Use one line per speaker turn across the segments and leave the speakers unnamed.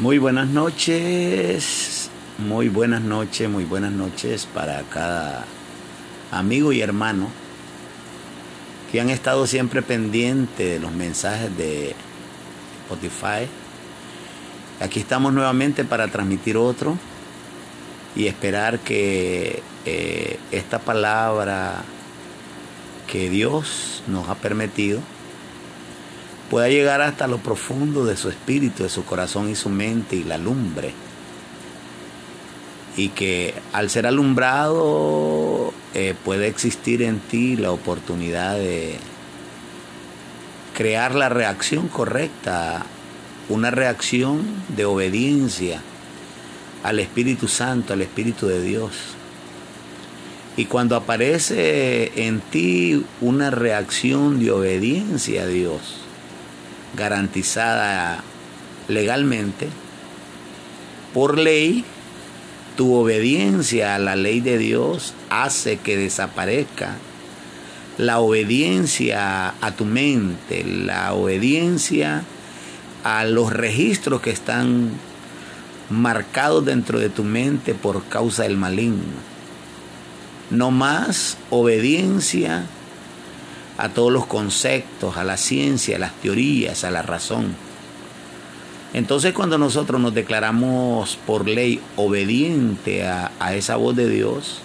Muy buenas noches, muy buenas noches, muy buenas noches para cada amigo y hermano que han estado siempre pendientes de los mensajes de Spotify. Aquí estamos nuevamente para transmitir otro y esperar que eh, esta palabra que Dios nos ha permitido pueda llegar hasta lo profundo de su espíritu, de su corazón y su mente y la lumbre. Y que al ser alumbrado eh, puede existir en ti la oportunidad de crear la reacción correcta, una reacción de obediencia al Espíritu Santo, al Espíritu de Dios. Y cuando aparece en ti una reacción de obediencia a Dios, garantizada legalmente, por ley, tu obediencia a la ley de Dios hace que desaparezca la obediencia a tu mente, la obediencia a los registros que están marcados dentro de tu mente por causa del maligno. No más obediencia a todos los conceptos, a la ciencia, a las teorías, a la razón. Entonces cuando nosotros nos declaramos por ley obediente a, a, esa voz de Dios,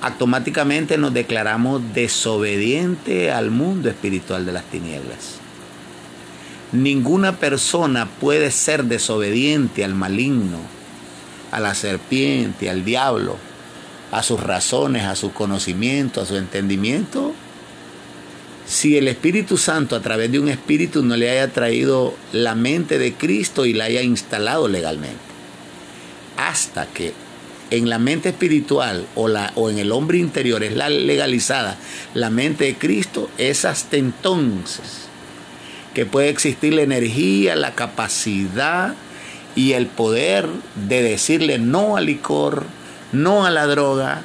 automáticamente nos declaramos desobediente al mundo espiritual de las tinieblas. Ninguna persona puede ser desobediente al maligno, a la serpiente, al diablo, a sus razones, a su conocimiento, a su entendimiento, si el Espíritu Santo a través de un espíritu no le haya traído la mente de Cristo y la haya instalado legalmente. Hasta que en la mente espiritual o, la, o en el hombre interior es la legalizada la mente de Cristo, es hasta entonces que puede existir la energía, la capacidad y el poder de decirle no al licor, no a la droga,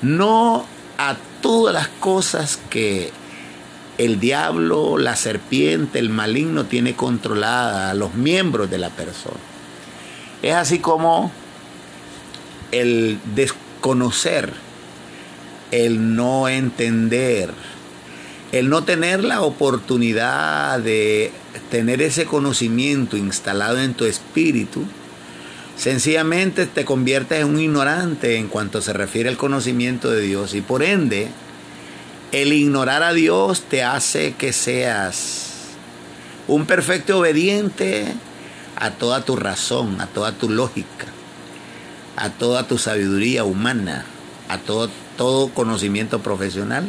no a todas las cosas que el diablo, la serpiente, el maligno tiene controlada a los miembros de la persona. Es así como el desconocer, el no entender, el no tener la oportunidad de tener ese conocimiento instalado en tu espíritu, sencillamente te conviertes en un ignorante en cuanto se refiere al conocimiento de Dios y por ende el ignorar a Dios te hace que seas un perfecto obediente a toda tu razón, a toda tu lógica, a toda tu sabiduría humana, a todo, conocimiento profesional.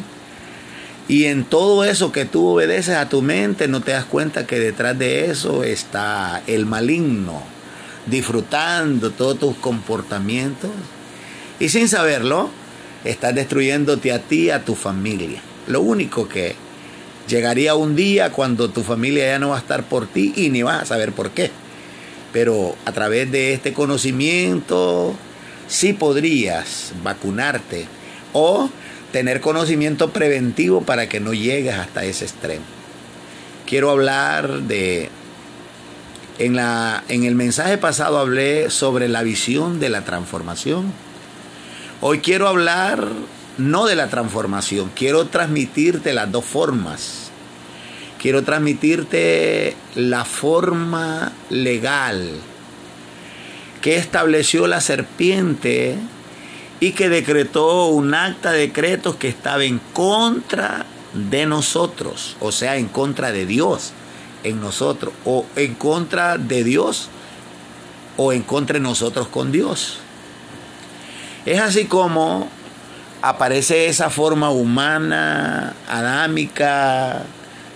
Y en todo eso que tú obedeces a tu mente, no te das cuenta que detrás de eso está el maligno, disfrutando todos tus comportamientos. Y sin saberlo, estás destruyéndote a ti, a tu familia. Lo único que llegaría un día cuando tu familia ya no va a estar por ti y ni vas a saber por qué. Pero a través de este conocimiento sí podrías vacunarte o tener conocimiento preventivo para que no llegues hasta ese extremo. Quiero hablar de en la en el mensaje pasado hablé sobre la visión de la transformación Hoy quiero hablar no de la transformación, quiero transmitirte las dos formas. Quiero transmitirte la forma legal que estableció la serpiente y que decretó un acta de decretos que estaba en contra de nosotros, o sea, en contra de Dios en nosotros, o en contra de Dios, o en contra de nosotros con Dios. Es así como aparece esa forma humana, adámica,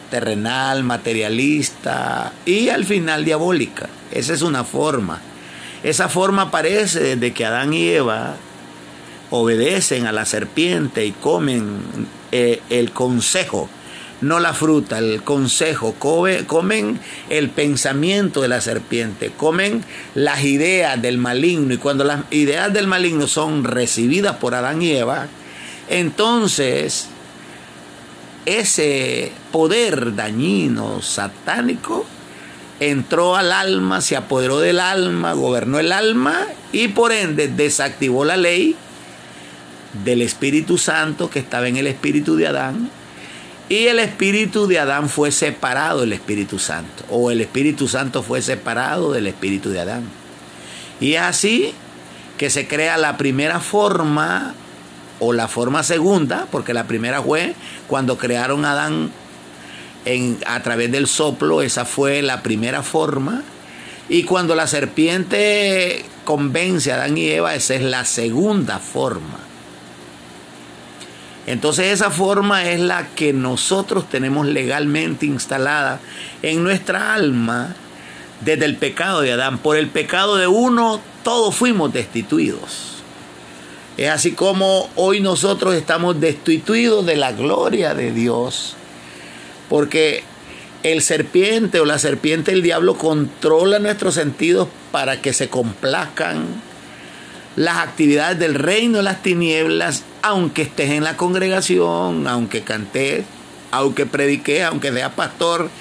terrenal, materialista y al final diabólica. Esa es una forma. Esa forma aparece desde que Adán y Eva obedecen a la serpiente y comen eh, el consejo no la fruta, el consejo, comen el pensamiento de la serpiente, comen las ideas del maligno y cuando las ideas del maligno son recibidas por Adán y Eva, entonces ese poder dañino, satánico, entró al alma, se apoderó del alma, gobernó el alma y por ende desactivó la ley del Espíritu Santo que estaba en el Espíritu de Adán. Y el Espíritu de Adán fue separado del Espíritu Santo. O el Espíritu Santo fue separado del Espíritu de Adán. Y es así que se crea la primera forma o la forma segunda, porque la primera fue cuando crearon a Adán en, a través del soplo, esa fue la primera forma. Y cuando la serpiente convence a Adán y Eva, esa es la segunda forma. Entonces esa forma es la que nosotros tenemos legalmente instalada en nuestra alma desde el pecado de Adán. Por el pecado de uno, todos fuimos destituidos. Es así como hoy nosotros estamos destituidos de la gloria de Dios. Porque el serpiente o la serpiente del diablo controla nuestros sentidos para que se complazcan las actividades del reino de las tinieblas, aunque estés en la congregación, aunque cantes, aunque prediques, aunque seas pastor,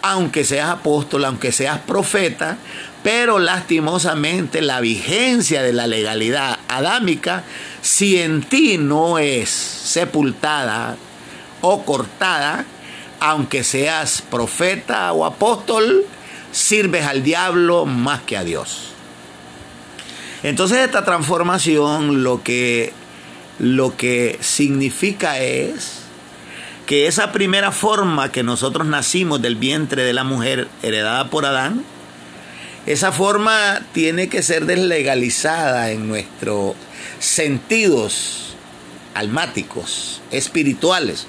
aunque seas apóstol, aunque seas profeta, pero lastimosamente la vigencia de la legalidad adámica, si en ti no es sepultada o cortada, aunque seas profeta o apóstol, sirves al diablo más que a Dios. Entonces esta transformación lo que, lo que significa es que esa primera forma que nosotros nacimos del vientre de la mujer heredada por Adán, esa forma tiene que ser deslegalizada en nuestros sentidos almáticos, espirituales.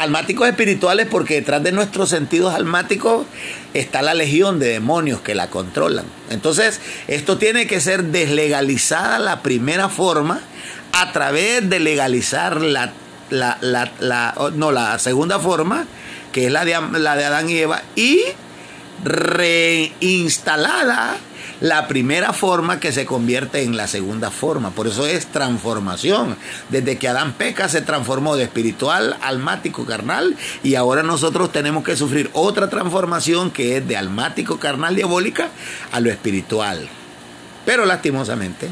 Almáticos espirituales porque detrás de nuestros sentidos almáticos está la legión de demonios que la controlan. Entonces, esto tiene que ser deslegalizada la primera forma a través de legalizar la, la, no, la segunda forma, que es la de, la de Adán y Eva, y reinstalada la primera forma que se convierte en la segunda forma. Por eso es transformación. Desde que Adán peca se transformó de espiritual, almático, carnal y ahora nosotros tenemos que sufrir otra transformación que es de almático, carnal, diabólica a lo espiritual. Pero lastimosamente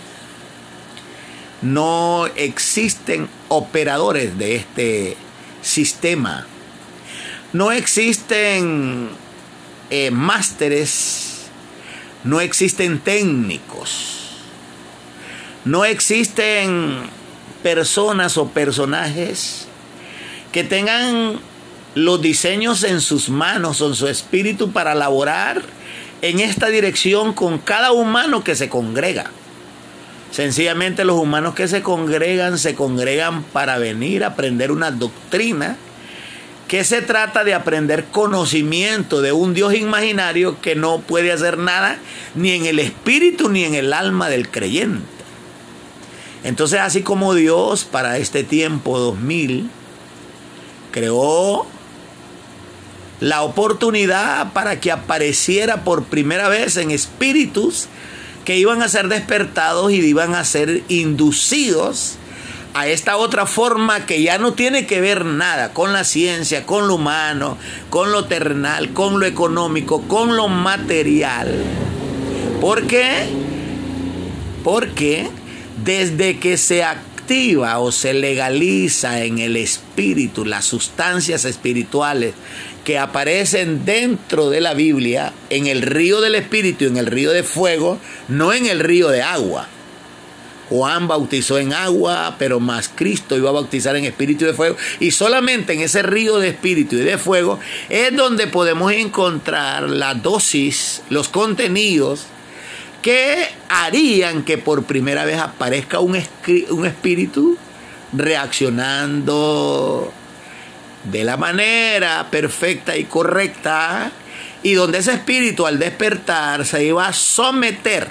no existen operadores de este sistema. No existen eh, másteres no existen técnicos, no existen personas o personajes que tengan los diseños en sus manos o en su espíritu para laborar en esta dirección con cada humano que se congrega. Sencillamente los humanos que se congregan se congregan para venir a aprender una doctrina que se trata de aprender conocimiento de un Dios imaginario que no puede hacer nada ni en el espíritu ni en el alma del creyente. Entonces, así como Dios para este tiempo 2000 creó la oportunidad para que apareciera por primera vez en espíritus que iban a ser despertados y iban a ser inducidos a esta otra forma que ya no tiene que ver nada con la ciencia, con lo humano, con lo terrenal, con lo económico, con lo material. ¿Por qué? Porque desde que se activa o se legaliza en el espíritu las sustancias espirituales que aparecen dentro de la Biblia, en el río del espíritu, en el río de fuego, no en el río de agua Juan bautizó en agua, pero más Cristo iba a bautizar en espíritu y de fuego. Y solamente en ese río de espíritu y de fuego es donde podemos encontrar la dosis, los contenidos que harían que por primera vez aparezca un, un espíritu reaccionando de la manera perfecta y correcta y donde ese espíritu al despertar se iba a someter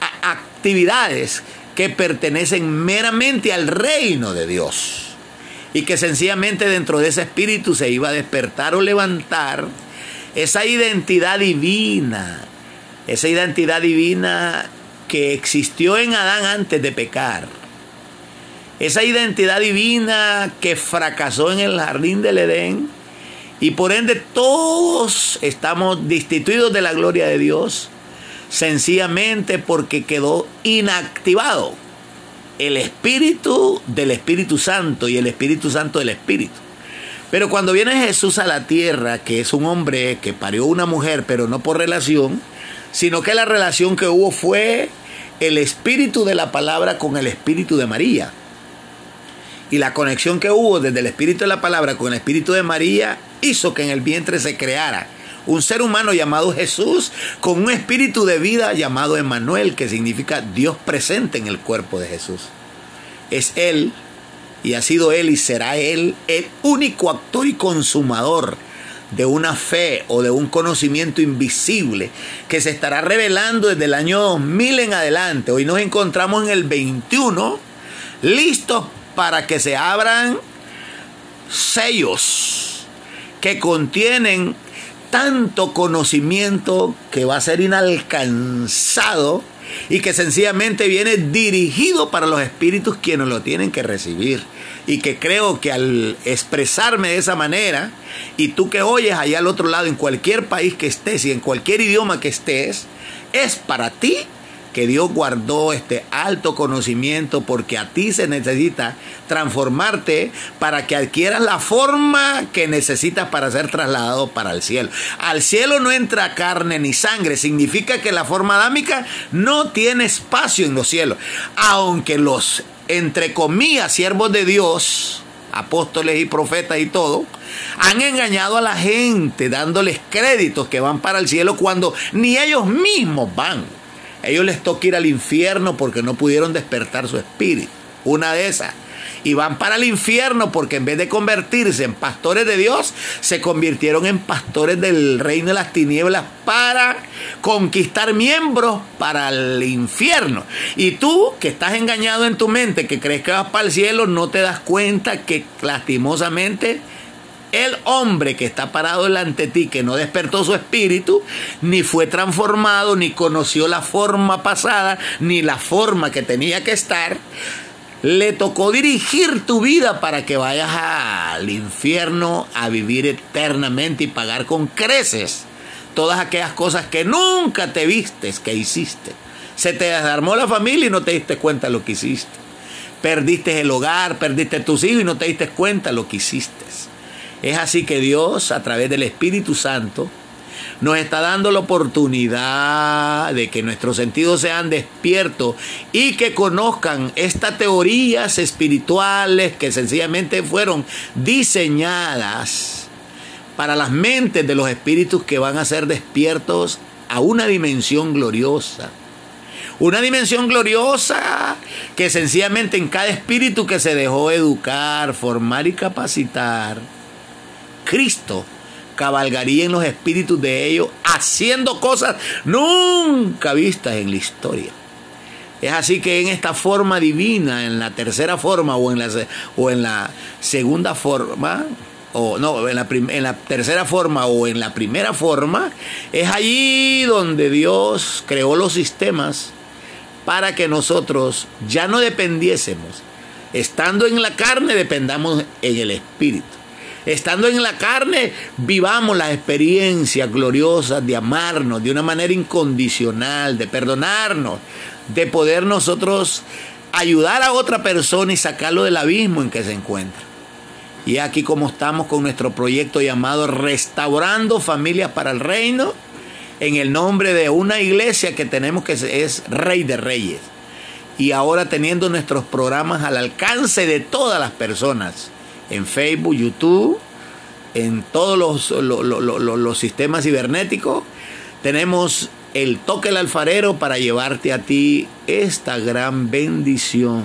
a actividades que pertenecen meramente al reino de Dios. Y que sencillamente dentro de ese espíritu se iba a despertar o levantar esa identidad divina, esa identidad divina que existió en Adán antes de pecar. Esa identidad divina que fracasó en el jardín del Edén Y por ende todos estamos destituidos de la gloria de Dios, sencillamente porque quedó inactivado el Espíritu del Espíritu Santo y el Espíritu Santo del Espíritu. Pero cuando viene Jesús a la tierra, que es un hombre que parió una mujer, pero no por relación, sino que la relación que hubo fue el espíritu de la palabra con el espíritu de María. Y la conexión que hubo desde el espíritu de la palabra con el espíritu de María hizo que en el vientre se creara un ser humano llamado Jesús con un espíritu de vida llamado Emmanuel, que significa Dios presente en el cuerpo de Jesús. Es Él, y ha sido Él y será Él el único actor y consumador de una fe o de un conocimiento invisible que se estará revelando desde el año 2000 en adelante. Hoy nos encontramos en el 21, listos para que se abran sellos que contienen tanto conocimiento que va a ser inalcanzado y que sencillamente viene dirigido para los espíritus quienes lo tienen que recibir. Y que creo que al expresarme de esa manera, y tú que oyes allá al otro lado, en cualquier país que estés y en cualquier idioma que estés, es para ti que Dios guardó este alto conocimiento porque a ti se necesita transformarte para que adquieras la forma que necesitas para ser trasladado para el cielo. Al cielo no entra carne ni sangre, significa que la forma adámica no tiene espacio en los cielos, aunque los entre comillas siervos de Dios apóstoles y profetas y todo, han engañado a la gente dándoles créditos que van para el cielo cuando ni ellos mismos van ellos les toca ir al infierno porque no pudieron despertar su espíritu. Una de esas. Y van para el infierno porque en vez de convertirse en pastores de Dios, se convirtieron en pastores del reino de las tinieblas para conquistar miembros para el infierno. Y tú que estás engañado en tu mente, que crees que vas para el cielo, no te das cuenta que lastimosamente el hombre que está parado delante de ti, que no despertó su espíritu, ni fue transformado, ni conoció la forma pasada, ni la forma que tenía que estar, le tocó dirigir tu vida para que vayas al infierno a vivir eternamente y pagar con creces todas aquellas cosas que nunca te vistes que hiciste. Se te desarmó la familia y no te diste cuenta de lo que hiciste. Perdiste el hogar, perdiste tus hijos y no te diste cuenta de lo que hiciste. Es así que Dios, a través del Espíritu Santo, nos está dando la oportunidad de que nuestros sentidos sean despiertos y que conozcan estas teorías espirituales que sencillamente fueron diseñadas para las mentes de los espíritus que van a ser despiertos a una dimensión gloriosa. Una dimensión gloriosa que sencillamente en cada espíritu que se dejó educar, formar y capacitar, Cristo cabalgaría en los espíritus de ellos haciendo cosas nunca vistas en la historia. Es así que en esta forma divina, en la tercera forma o en la, o en la segunda forma, o no, en la, en la tercera forma o en la primera forma, es allí donde Dios creó los sistemas para que nosotros ya no dependiésemos. Estando en la carne, dependamos en el espíritu. Estando en la carne, vivamos la experiencia gloriosa de amarnos de una manera incondicional, de perdonarnos, de poder nosotros ayudar a otra persona y sacarlo del abismo en que se encuentra. Y aquí como estamos con nuestro proyecto llamado Restaurando Familias para el Reino, en el nombre de una iglesia que tenemos que es Rey de Reyes. Y ahora teniendo nuestros programas al alcance de todas las personas en Facebook, YouTube, en todos los, sistemas cibernéticos. Tenemos el toque del alfarero para llevarte a ti esta gran bendición,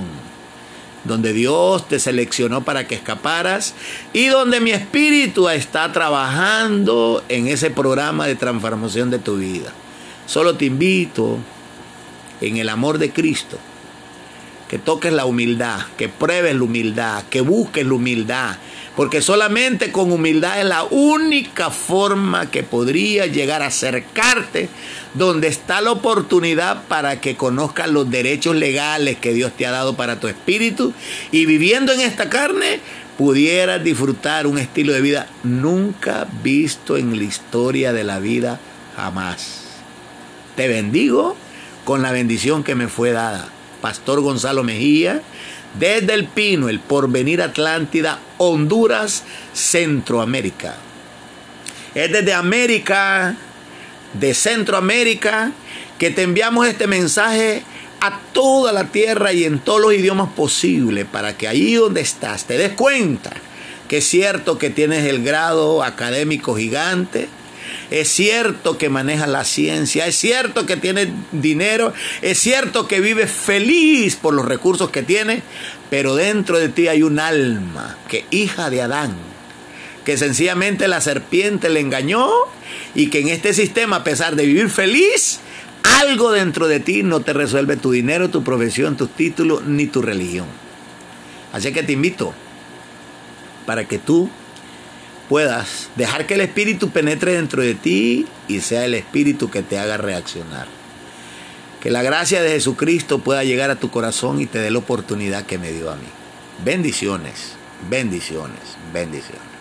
donde Dios te seleccionó para que escaparas y donde mi espíritu está trabajando en ese programa de transformación de tu vida. Solo te invito en el amor de Cristo que toques la humildad, que pruebes la humildad, que busques la humildad, porque solamente con humildad es la única forma que podría llegar a acercarte donde está la oportunidad para que conozcas los derechos legales que Dios te ha dado para tu espíritu y viviendo en esta carne pudieras disfrutar un estilo de vida nunca visto en la historia de la vida jamás. Te bendigo con la bendición que me fue dada. Pastor Gonzalo Mejía, desde El Pino, el Porvenir Atlántida, Honduras, Centroamérica. Es desde América, de Centroamérica, que te enviamos este mensaje a toda la tierra y en todos los idiomas posibles para que ahí donde estás te des cuenta que es cierto que tienes el grado académico gigante, es cierto que manejas la ciencia, es cierto que tienes dinero, es cierto que vives feliz por los recursos que tienes, pero dentro de ti hay un alma que hija de Adán, que sencillamente la serpiente le engañó y que en este sistema, a pesar de vivir feliz, algo dentro de ti no te resuelve tu dinero, tu profesión, tus títulos ni tu religión. Así que te invito para que tú puedas dejar que el Espíritu penetre dentro de ti y sea el Espíritu que te haga reaccionar. Que la gracia de Jesucristo pueda llegar a tu corazón y te dé la oportunidad que me dio a mí. Bendiciones, bendiciones, bendiciones.